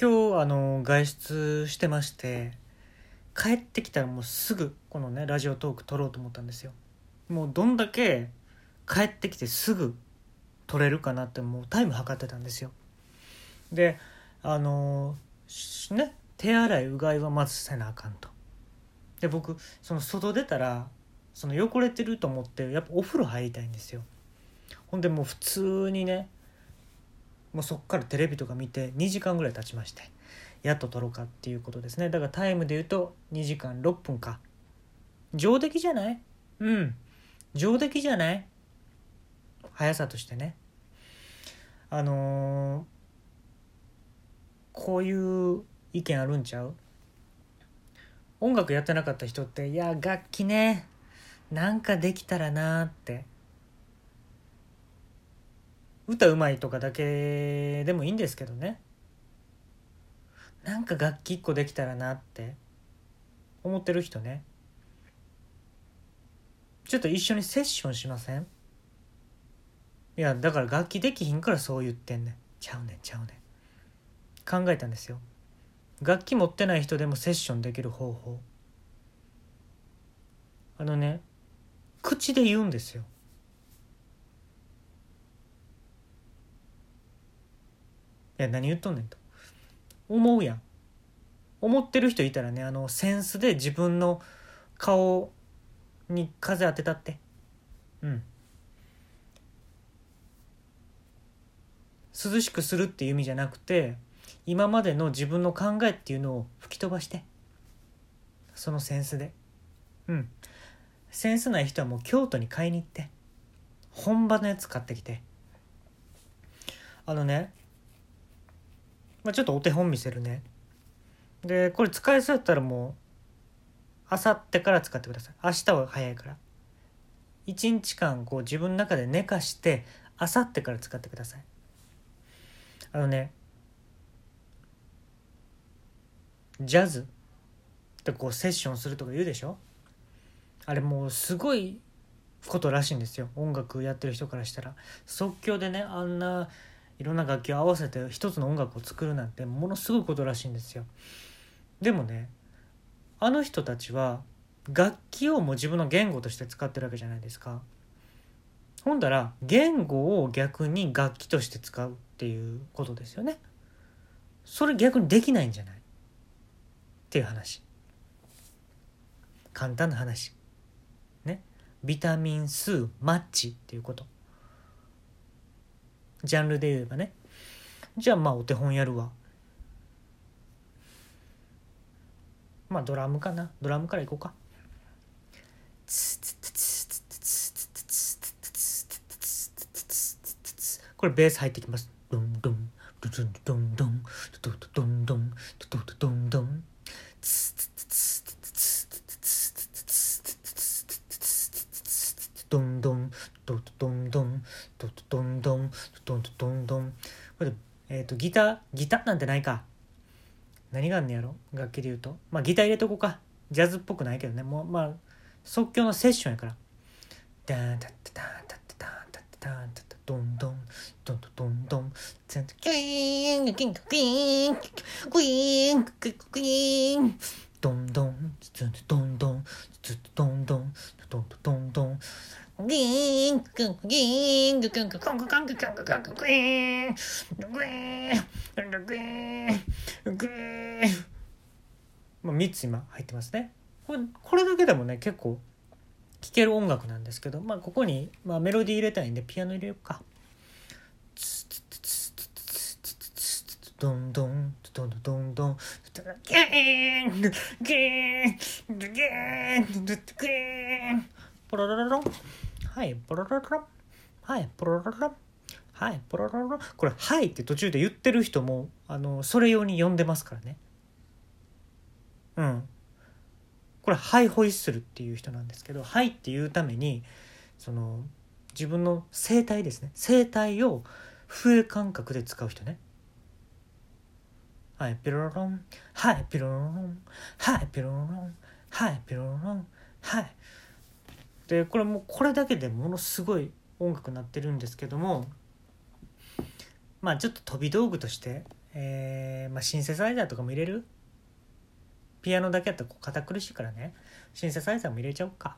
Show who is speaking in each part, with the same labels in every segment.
Speaker 1: 今日あの外出してまして帰ってきたらもうすぐこのねラジオトーク撮ろうと思ったんですよ。もうどんだけ帰ってきてすぐ撮れるかなってもうタイム測ってたんですよ。であのね手洗いうがいはまずせなあかんと。で僕その外出たらその汚れてると思ってやっぱお風呂入りたいんですよ。ほんでもう普通にねもうそっからテレビとか見て2時間ぐらい経ちましてやっと撮ろうかっていうことですね。だからタイムで言うと2時間6分か。上出来じゃない？うん。上出来じゃない？速さとしてね。あのー、こういう意見あるんちゃう？音楽やってなかった人っていや楽器ね。なんかできたらなって。歌うまいとかだけでもいいんですけどね。なんか楽器一個できたらなって思ってる人ね。ちょっと一緒にセッションしません？いやだから楽器できひんからそう言ってんねん。ちゃうねんちゃうねん。考えたんですよ。楽器持ってない人でもセッションできる方法。あのね口で言うんですよ。いや何言っとんねんと。思うやん。思ってる人いたらねあのセンスで自分の顔に風当てたって。うん。涼しくするっていう意味じゃなくて今までの自分の考えっていうのを吹き飛ばして。そのセンスで。うん。センスない人はもう京都に買いに行って。本場のやつ買ってきて。あのねまあ、ちょっとお手本見せるね。でこれ使えそうやったらもうあさってから使ってください。明日は早いから。1日間こう自分の中で寝かしてあさってから使ってください。あのねジャズってこうセッションするとか言うでしょ？あれもうすごいことらしいんですよ。音楽やってる人からしたら。即興でねあんないろんな楽器を合わせて一つの音楽を作るなんてものすごいことらしいんですよ。でもねあの人たちは楽器をもう自分の言語として使ってるわけじゃないですか。ほんだら言語を逆に楽器として使うっていうことですよね。それ逆にできないんじゃない？っていう話。簡単な話。ね。ビタミン数マッチっていうこと。ジャンルで言えばね。じゃあまあお手本やるわ。まあドラムかな。ドラムからいこうか。これベース入ってきます。ドンドンドドンドンドンドドンドンドドンドンドンドンドドンドンドドンドンドンドンドンこれえっ、ー、とギターギターなんてないか。何があんねやろ？楽器で言うと。まあギター入れとこうか。ジャズっぽくないけどね。もうまあ即興のセッションやから。ダーンタッタタンタッタタンタッタタンタッタドンドンドンドンドン全然キーンキーンキーンクイーンクイーンドンドンドンドンドンドンドンドンドンドンギーンクンギーングクンクコンクコンクコンクコンクグイーングイーングイーングイーンまあ3つ今入ってますねこれこれだけでもね結構聴ける音楽なんですけどまあここに、まあ、メロディー入れたいんでピアノ入れようかドンドンドンドンドンギーンギーンギーンギーンポロロロロはいポロロロ。ロはいポロロロ。ロはいポロロロ。これ「はい」って途中で言ってる人もあのそれ用に呼んでますからね。うん。これハイホイッスルっていう人なんですけど「はい」っていうためにその自分の声帯ですね。声帯を笛感覚で使う人ね。はいピロロン。はいピロロン。はいピロロン。はいピロロン。はい。でこれもうこれだけでものすごい音楽になってるんですけどもまあちょっと飛び道具として、えーまあ、シンセサイザーとかも入れる？ピアノだけやったら堅苦しいからね。シンセサイザーも入れちゃおうか。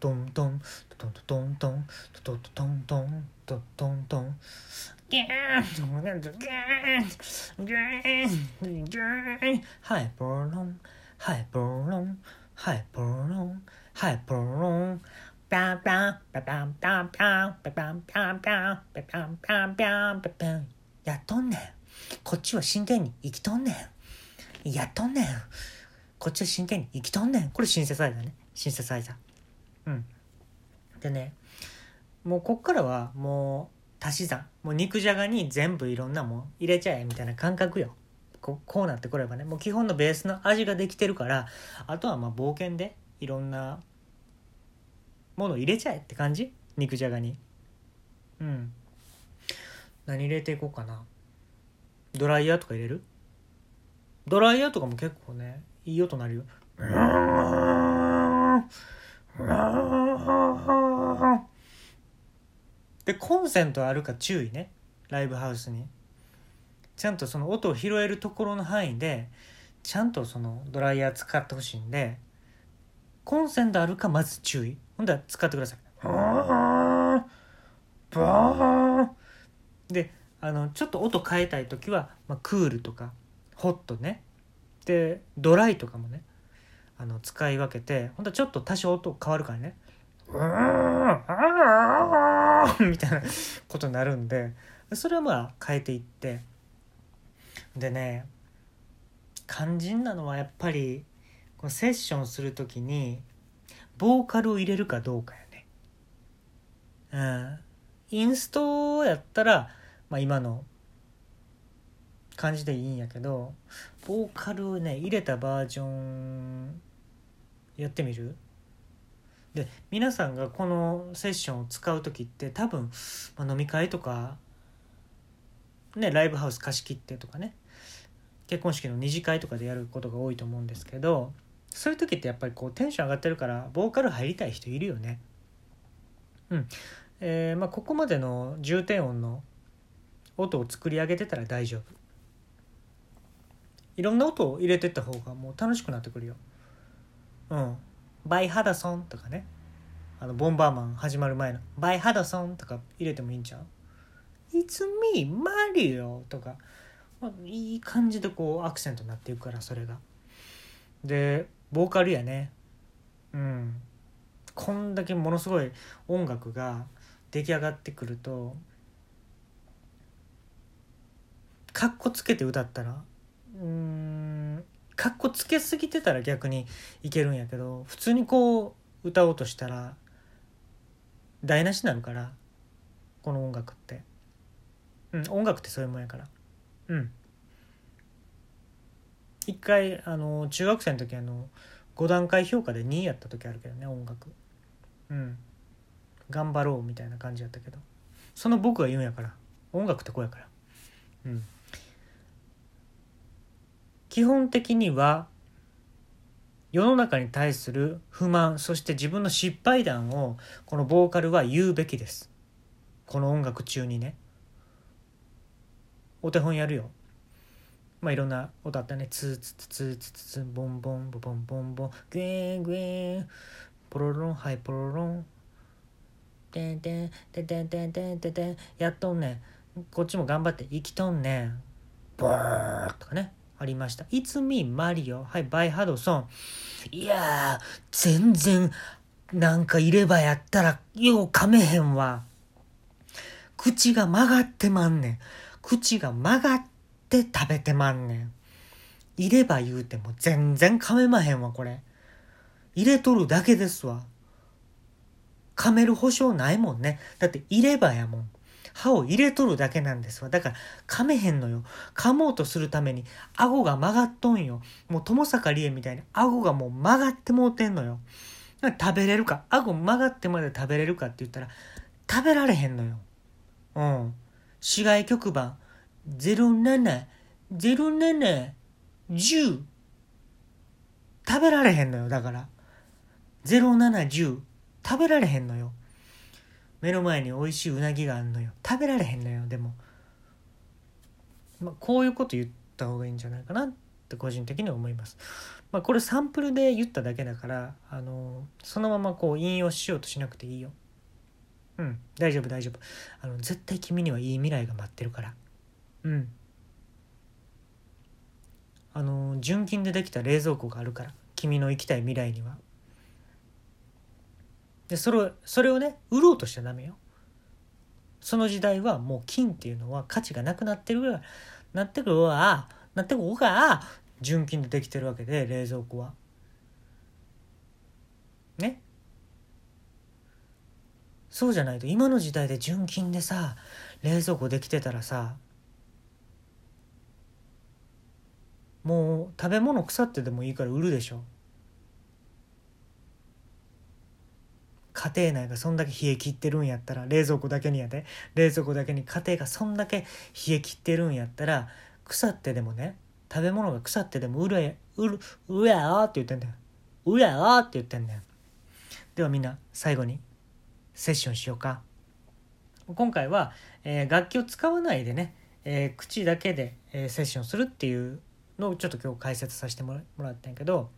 Speaker 1: トントントントントントントントントントントンギャーンギャーンギャーンギャーンはいポロンはいポロンはいポロンはいポロンパンパンパパンパンパンパパンパンパンパパンパンパンパパンやっとんねんこっちは真剣に生きとんねんやっとんねんこっちは真剣に生きとんねんこれシンセサイザーねシンセサイザーうんでねもうこっからはもう足し算もう肉じゃがに全部いろんなもん入れちゃえみたいな感覚よこうなってくればねもう基本のベースの味ができてるからあとはまあ冒険でいろんなもの入れちゃえって感じ？肉じゃがに。うん。何入れていこうかな。ドライヤーとか入れる？ドライヤーとかも結構ねいい音鳴るよ。でコンセントあるか注意ね。ライブハウスに。ちゃんとその音を拾えるところの範囲でちゃんとそのドライヤー使ってほしいんでコンセントあるかまず注意。ほんでは使ってください。であのちょっと音変えたい時は、まあ、クールとかホットね。でドライとかもねあの使い分けてほんとちょっと多少音変わるからね。みたいなことになるんでそれはまあ変えていってでね肝心なのはやっぱりこのセッションする時にボーカルを入れるかどうかやね。うん。インストやったら、まあ、今の感じでいいんやけどボーカルをね入れたバージョンやってみる？で皆さんがこのセッションを使う時って多分、まあ、飲み会とかねライブハウス貸し切ってとかね。結婚式の二次会とかでやることが多いと思うんですけどそういう時ってやっぱりこうテンション上がってるからボーカル入りたい人いるよね。うんえーまあ、ここまでの重低音の音を作り上げてたら大丈夫。いろんな音を入れてった方がもう楽しくなってくるよ。うん。バイ・ハダソンとかね。あの、ボンバーマン始まる前の、バイ・ハダソンとか入れてもいいんちゃう ?It's me, Mario! とか、まあ、いい感じでこうアクセントになっていくから、それが。で、ボーカルやね。うん。こんだけものすごい音楽が出来上がってくると、かっこつけて歌ったらうんかっこつけすぎてたら逆にいけるんやけど普通にこう歌おうとしたら台無しになるからこの音楽ってうん音楽ってそういうもんやからうん。一回あの中学生の時あの5段階評価で2位やった時あるけどね音楽。うん。頑張ろうみたいな感じやったけど。その僕が言うんやから。音楽ってこうやから。うん。基本的には世の中に対する不満そして自分の失敗談をこのボーカルは言うべきです。この音楽中にね。お手本やるよまあいろんな音あったねツーツツツツツツボンボンボボンボンボングエングエンポロロンはいポロロンてんてんてんてんてんてんてんてんやっとんねんこっちも頑張って生きとんねんボーとかねありました。いつみマリオ。はい、バイハドソン。いやー、全然、なんか入れ歯やったら、よう噛めへんわ。口が曲がってまんねん。口が曲がって食べてまんねん。入れ歯言うても全然噛めまへんわ、これ。入れとるだけですわ。噛める保証ないもんね。だって入れ歯やもん。歯を入れとるだけなんですわ。だから噛めへんのよ。噛もうとするために顎が曲がっとんよ。もう友坂理恵みたいに顎がもう曲がってもうてんのよ。食べれるか？顎曲がってまで食べれるかって言ったら食べられへんのよ。うん。市外局番07、07、10食べられへんのよ。だから。0710食べられへんのよ。目の前に美味しいうなぎがあんのよ食べられへんのよでも、まあ、こういうこと言った方がいいんじゃないかなって個人的には思います。まあ、これサンプルで言っただけだからあのそのままこう引用しようとしなくていいよ。うん。大丈夫大丈夫。あの絶対君にはいい未来が待ってるから。うん。あの純金でできた冷蔵庫があるから。君の行きたい未来には。でそれをそれをね売ろうとしちゃダメよ。その時代はもう金っていうのは価値がなくなってるぐら。いなってくるわ。なってくるか。ら純金でできてるわけで冷蔵庫は。ねそうじゃないと今の時代で純金でさ冷蔵庫できてたらさもう食べ物腐ってでもいいから売るでしょ。家庭内がそんだけ冷え切ってるんやったら冷蔵庫だけにやで。冷蔵庫だけに家庭がそんだけ冷え切ってるんやったら腐ってでもね食べ物が腐ってでも売る売るうやーって言ってんだよ。うやーって言ってんだよ。ではみんな最後に。セッションしようか今回は、えー、楽器を使わないでね、えー、口だけで、えー、セッションするっていうのをちょっと今日解説させてもらったんやけど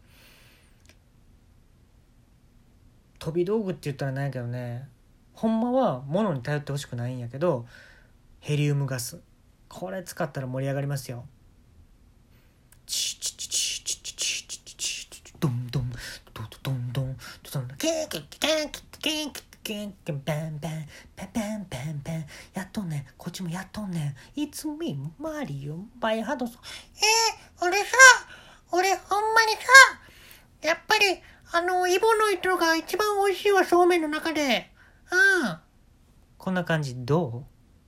Speaker 1: 飛び道具って言ったらないけどねほんまは物に頼ってほしくないんやけどヘリウムガスこれ使ったら盛り上がりますよ。チチチチチチチチチチチドンドンドンドンドンドンキンキンキンキンキンキンキンキンペンパンパンパンパンやっとんねこっちもやっとんねんいつみマリオバイハドソンえ
Speaker 2: ー、俺さ俺ほんまにさやっぱりあのイボの糸が一番美味しいわそうめんの中でうん
Speaker 1: こんな感じどう